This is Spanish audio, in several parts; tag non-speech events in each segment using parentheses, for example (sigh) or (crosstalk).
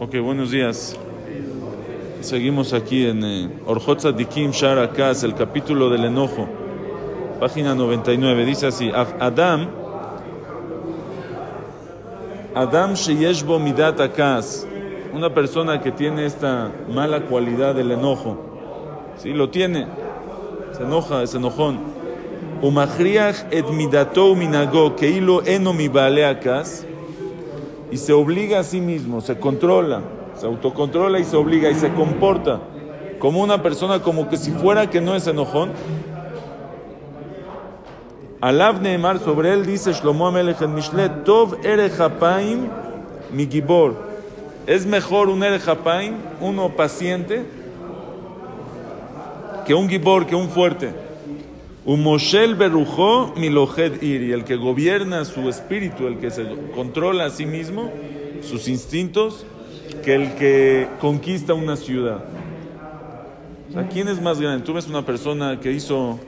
Ok, buenos días. Seguimos aquí en eh, Orjot Tzadikim Shar Akas, el capítulo del enojo, página 99. Dice así: Adam, Adam Sheyeshbo Midat Akas, una persona que tiene esta mala cualidad del enojo, sí, lo tiene, se enoja, es enojón. Umachriach et midato minago keilo eno mi akas y se obliga a sí mismo, se controla, se autocontrola y se obliga y se comporta como una persona como que si fuera que no es enojón. Alav Neemar sobre él dice Shlomo Amelech en Mishlet, Tov erechapaim mi gibor. Es mejor un erechapaim, uno paciente, que un gibor, que un fuerte. Un Moshel Berujó Milojed Ir, el que gobierna su espíritu, el que se controla a sí mismo, sus instintos, que el que conquista una ciudad. O ¿quién es más grande? Tú ves una persona que hizo,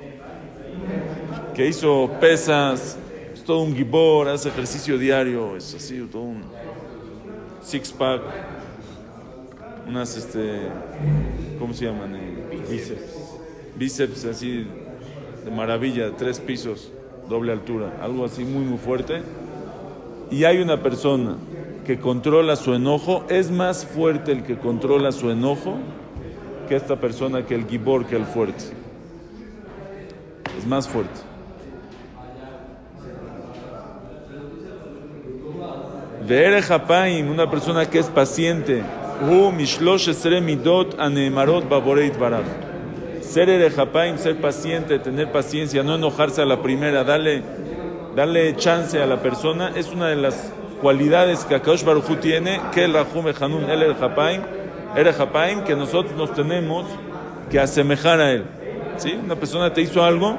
que hizo pesas, es todo un gibor, hace ejercicio diario, es así, todo un six pack, unas, este, ¿cómo se llaman? Eh, bíceps. Bíceps así de maravilla, tres pisos, doble altura, algo así muy, muy fuerte. Y hay una persona que controla su enojo, es más fuerte el que controla su enojo que esta persona, que el gibor, que el fuerte. Es más fuerte. De Japaim, una persona que es paciente, midot anemarot baboreit ser erejapaim, ser paciente, tener paciencia, no enojarse a la primera, darle, darle chance a la persona, es una de las cualidades que Akadosh Baruchu tiene, que el Rajume Hanun, el erejapaim, erejapaim, que nosotros nos tenemos que asemejar a él. ¿Sí? Una persona te hizo algo,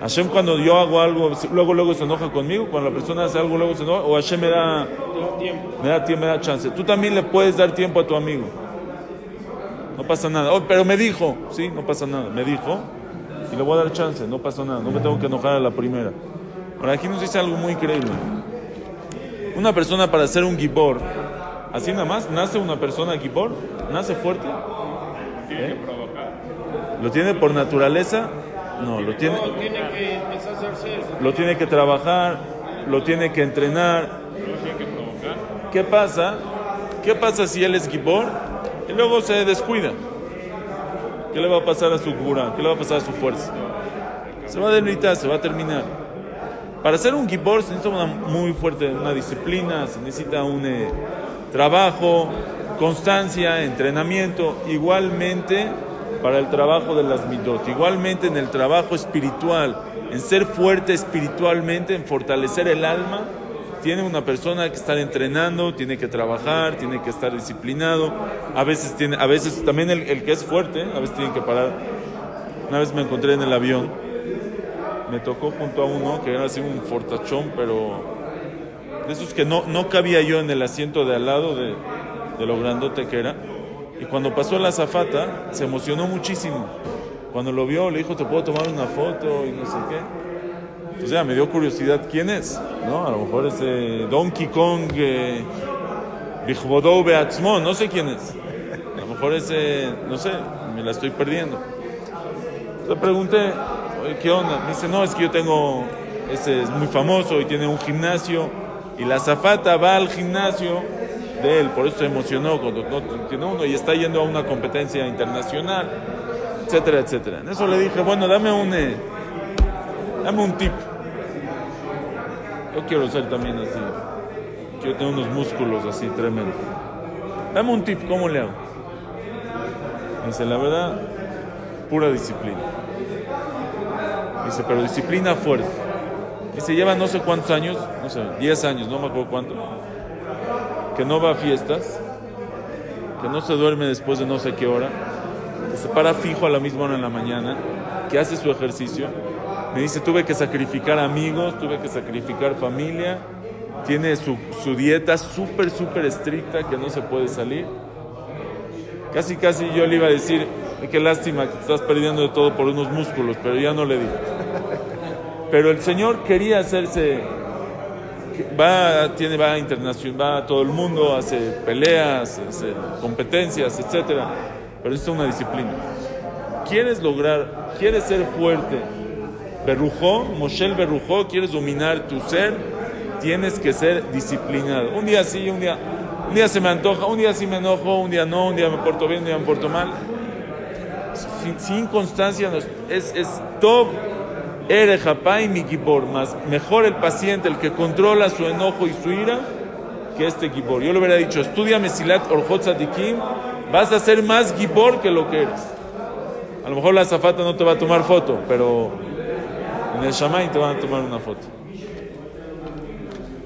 Hashem cuando yo hago algo, luego luego se enoja conmigo, cuando la persona hace algo luego se enoja, o Hashem me da, me da tiempo, me da chance. Tú también le puedes dar tiempo a tu amigo no pasa nada. Oh, pero me dijo, sí, no pasa nada, me dijo y le voy a dar chance, no pasa nada, no me tengo que enojar a la primera. Ahora aquí nos dice algo muy increíble. Una persona para ser un gibor, así nada más, nace una persona gibor, nace fuerte. ¿Eh? ¿Lo tiene por naturaleza? No, lo tiene, lo tiene que trabajar, lo tiene que entrenar. ¿Qué pasa? ¿Qué pasa si él es gibor? Y luego se descuida. ¿Qué le va a pasar a su cura? ¿Qué le va a pasar a su fuerza? Se va a debilitar, se va a terminar. Para ser un gibor se necesita una muy fuerte, una disciplina, se necesita un eh, trabajo, constancia, entrenamiento. Igualmente para el trabajo de las midot, igualmente en el trabajo espiritual, en ser fuerte espiritualmente, en fortalecer el alma tiene una persona que estar entrenando, tiene que trabajar, tiene que estar disciplinado. A veces, tiene, a veces también el, que es fuerte, a veces tiene que parar. Una vez me encontré en el avión, me tocó junto a uno que era así un fortachón, pero de esos que no, no cabía yo en el asiento de al lado de, de lo grandote que era. Y cuando pasó la zafata, se emocionó muchísimo. Cuando lo vio, le dijo, ¿te puedo tomar una foto? Y no sé qué. O sea, me dio curiosidad quién es, ¿no? A lo mejor es eh, Donkey Kong, eh, Beatzmon, no sé quién es. A lo mejor es, eh, no sé, me la estoy perdiendo. Le pregunté, ¿qué onda? Dice, no, es que yo tengo, ese es muy famoso y tiene un gimnasio y la zafata va al gimnasio de él, por eso se emocionó cuando no tiene uno y está yendo a una competencia internacional, etcétera, etcétera. En eso le dije, bueno, dame un, eh, dame un tip. Yo quiero ser también así. Quiero tener unos músculos así tremendos. Dame un tip, ¿cómo le hago? Dice, la verdad, pura disciplina. Dice, pero disciplina fuerte. Dice, lleva no sé cuántos años, no sé, 10 años, no me acuerdo cuánto, que no va a fiestas, que no se duerme después de no sé qué hora, para fijo a la misma hora en la mañana, que hace su ejercicio me dice, tuve que sacrificar amigos, tuve que sacrificar familia. Tiene su, su dieta súper, súper estricta que no se puede salir. Casi, casi yo le iba a decir, qué lástima que estás perdiendo de todo por unos músculos, pero ya no le di. Pero el Señor quería hacerse, va, tiene, va, internacional, va a todo el mundo, hace peleas, competencias, etc. Pero es una disciplina. ¿Quieres lograr, quieres ser fuerte? Berrujó, Moshel Berrujó, quieres dominar tu ser, tienes que ser disciplinado. Un día sí, un día, un día se me antoja, un día sí me enojo, un día no, un día me porto bien, un día me porto mal. Sin, constancia es, es top y mi Gibor, más mejor el paciente, el que controla su enojo y su ira, que este Gibor. Yo le hubiera dicho, estudia Mesilat Orjot Sadikim, vas a ser más Gibor que lo que eres. A lo mejor la zafata no te va a tomar foto, pero en el Shamay te van a tomar una foto.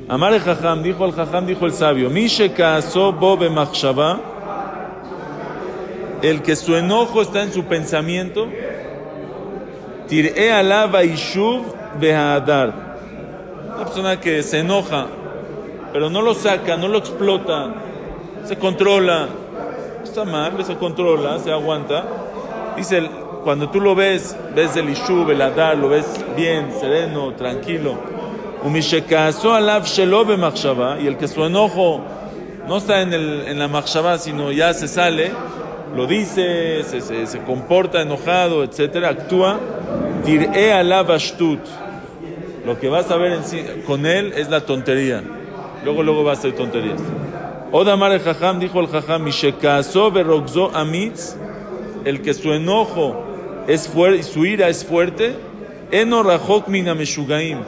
Amar el Jajam, dijo el Jajam, dijo el sabio, Mishe Bobe Machshava, el que su enojo está en su pensamiento, Tir'e alaba ishuv behadar. Una persona que se enoja, pero no lo saca, no lo explota, se controla. Está mal, se controla, se aguanta. Dice, cuando tú lo ves, ves el ishuv, el adar, lo ves bien, sereno, tranquilo. Y el que su enojo no está en, el, en la machshava, sino ya se sale, lo dice, se, se, se comporta enojado, etcétera, actúa alav Lo que vas a ver en con él es la tontería. Luego, luego va a ser tonterías. Odamar el Jajam dijo el Jajam, berogzo amitz, el que su enojo es fuerte, su ira es fuerte, eno rachok mina meshugaim,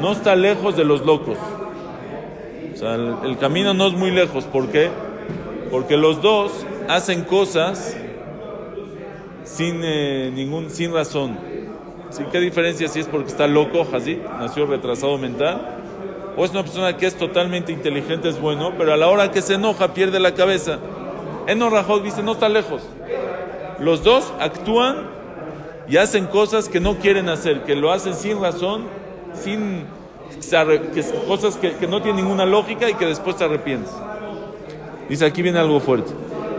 no está lejos de los locos. O sea, el, camino no es muy lejos. ¿Por qué? Porque los dos hacen cosas sin, eh, ningún, sin razón. ¿Sí? ¿Qué diferencia si es porque está loco, Hazid, nació retrasado mental? O es una persona que es totalmente inteligente, es bueno, pero a la hora que se enoja pierde la cabeza. Eno Rajot dice, no está lejos. Los dos actúan y hacen cosas que no quieren hacer, que lo hacen sin razón, sin cosas que, que, no tienen ninguna lógica y que después te arrepientes. Dice, aquí viene algo fuerte.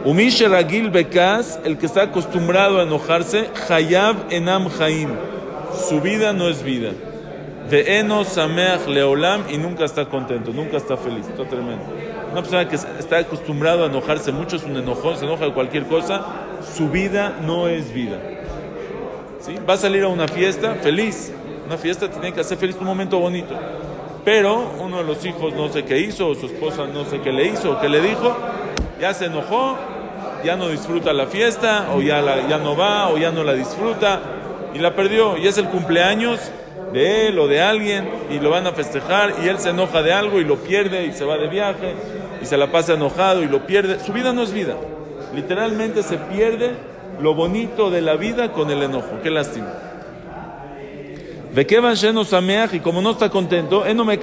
Umish Ragil Bekas, el que está acostumbrado a enojarse, Hayab Enam Haim su vida no es vida. De eno sameach leolam y nunca está contento, nunca está feliz. Está tremendo. Una persona que está acostumbrado a enojarse mucho, es un enojón, se enoja de cualquier cosa, su vida no es vida. ¿Sí? Va a salir a una fiesta feliz. Una fiesta tiene que hacer feliz un momento bonito. Pero uno de los hijos no sé qué hizo, o su esposa no sé qué le hizo, o qué le dijo, ya se enojó, ya no disfruta la fiesta, o ya, ya no va, o ya no la disfruta y la perdió. Y es el cumpleaños de él o de alguien y lo van a festejar y él se enoja de algo y lo pierde y se va de viaje y se la pasa enojado y lo pierde. Su vida no es vida. Literalmente se pierde lo bonito de la vida con el enojo. Qué lástima. y como no está contento, no me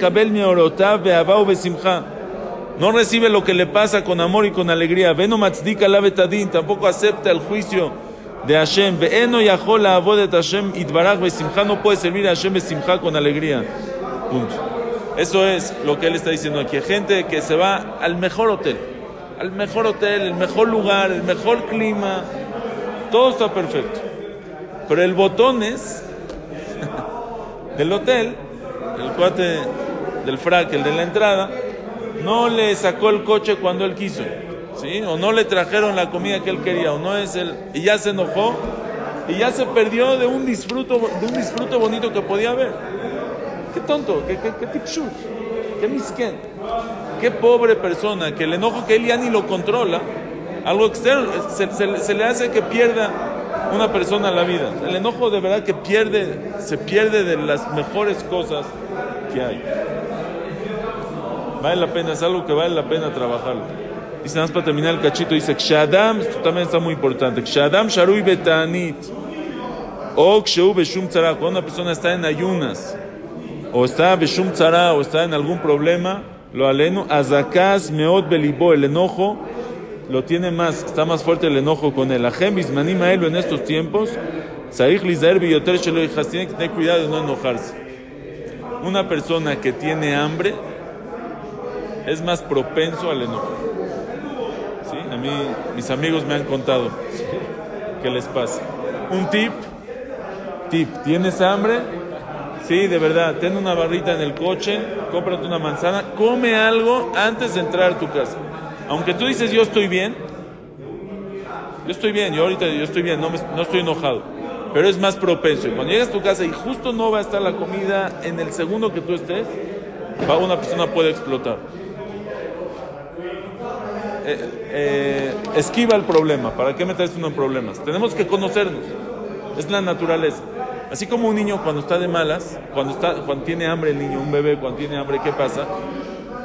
no recibe lo que le pasa con amor y con alegría. Veno matzdika la betadin, tampoco acepta el juicio de Hashem. Ve'eno yachol avodet Hashem itbarach besimcha. No puede servir a Hashem besimcha con alegría. Punto. Eso es lo que él está diciendo aquí. Gente que se va al mejor hotel. Al mejor hotel, el mejor lugar, el mejor clima. Todo está perfecto. Pero el botón es (laughs) del hotel, el cuate del frac, el de la entrada, no le sacó el coche cuando él quiso. O no le trajeron la comida que él quería, o no es el... Y ya se enojó, y ya se perdió de un disfruto, de un disfrute bonito que podía haber. Qué tonto, qué, qué, qué tipshut, qué pobre persona, que el enojo que él ya ni lo controla, algo externo, se, se, le hace que pierda una persona la vida. El enojo de verdad que pierde, se pierde de las mejores cosas que hay. Vale la pena, es algo que vale la pena trabajarlo. Dice nada más para terminar el cachito, dice Kshadam, esto también está muy importante. Kshadam Sharui Betanit. O Kshu Beshum Tzara, cuando una persona está en ayunas, o está Beshum Tzara, o está en algún problema, lo aleno, Azakaz Meot Belibo, el enojo, lo tiene más, está más fuerte el enojo con él. Ajem Bismanim Aelu en estos tiempos, Saich Lizaer Biyoter Shelo tiene que tener cuidado de no enojarse. Una persona que tiene hambre es más propenso al enojo. A mí, mis amigos me han contado qué les pasa. Un tip, tip, ¿tienes hambre? Sí, de verdad, ten una barrita en el coche, cómprate una manzana, come algo antes de entrar a tu casa. Aunque tú dices yo estoy bien, yo estoy bien, yo ahorita yo estoy bien, no, no estoy enojado, pero es más propenso. Y cuando llegas a tu casa y justo no va a estar la comida en el segundo que tú estés, una persona puede explotar. Eh, eh, esquiva el problema. ¿Para qué meterse uno en problemas? Tenemos que conocernos. Es la naturaleza. Así como un niño cuando está de malas, cuando, está, cuando tiene hambre el niño, un bebé cuando tiene hambre, ¿qué pasa?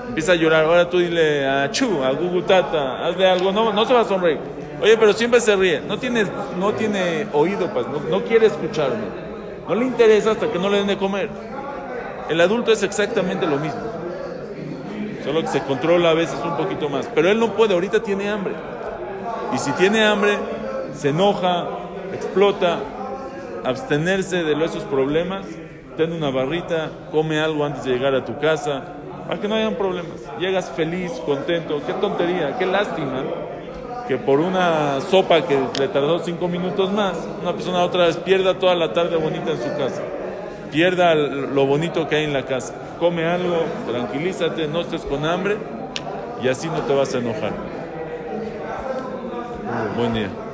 Empieza a llorar. Ahora tú dile a Chu, a Gugutata, hazle algo. No, no se va a sonreír. Oye, pero siempre se ríe. No tiene, no tiene oído, pues, no, no quiere escucharme. No le interesa hasta que no le den de comer. El adulto es exactamente lo mismo. Solo que se controla a veces un poquito más. Pero él no puede, ahorita tiene hambre. Y si tiene hambre, se enoja, explota. Abstenerse de esos problemas, ten una barrita, come algo antes de llegar a tu casa, para que no hayan problemas. Llegas feliz, contento, qué tontería, qué lástima que por una sopa que le tardó cinco minutos más, una persona otra vez pierda toda la tarde bonita en su casa pierda lo bonito que hay en la casa. Come algo, tranquilízate, no estés con hambre y así no te vas a enojar. Buen día.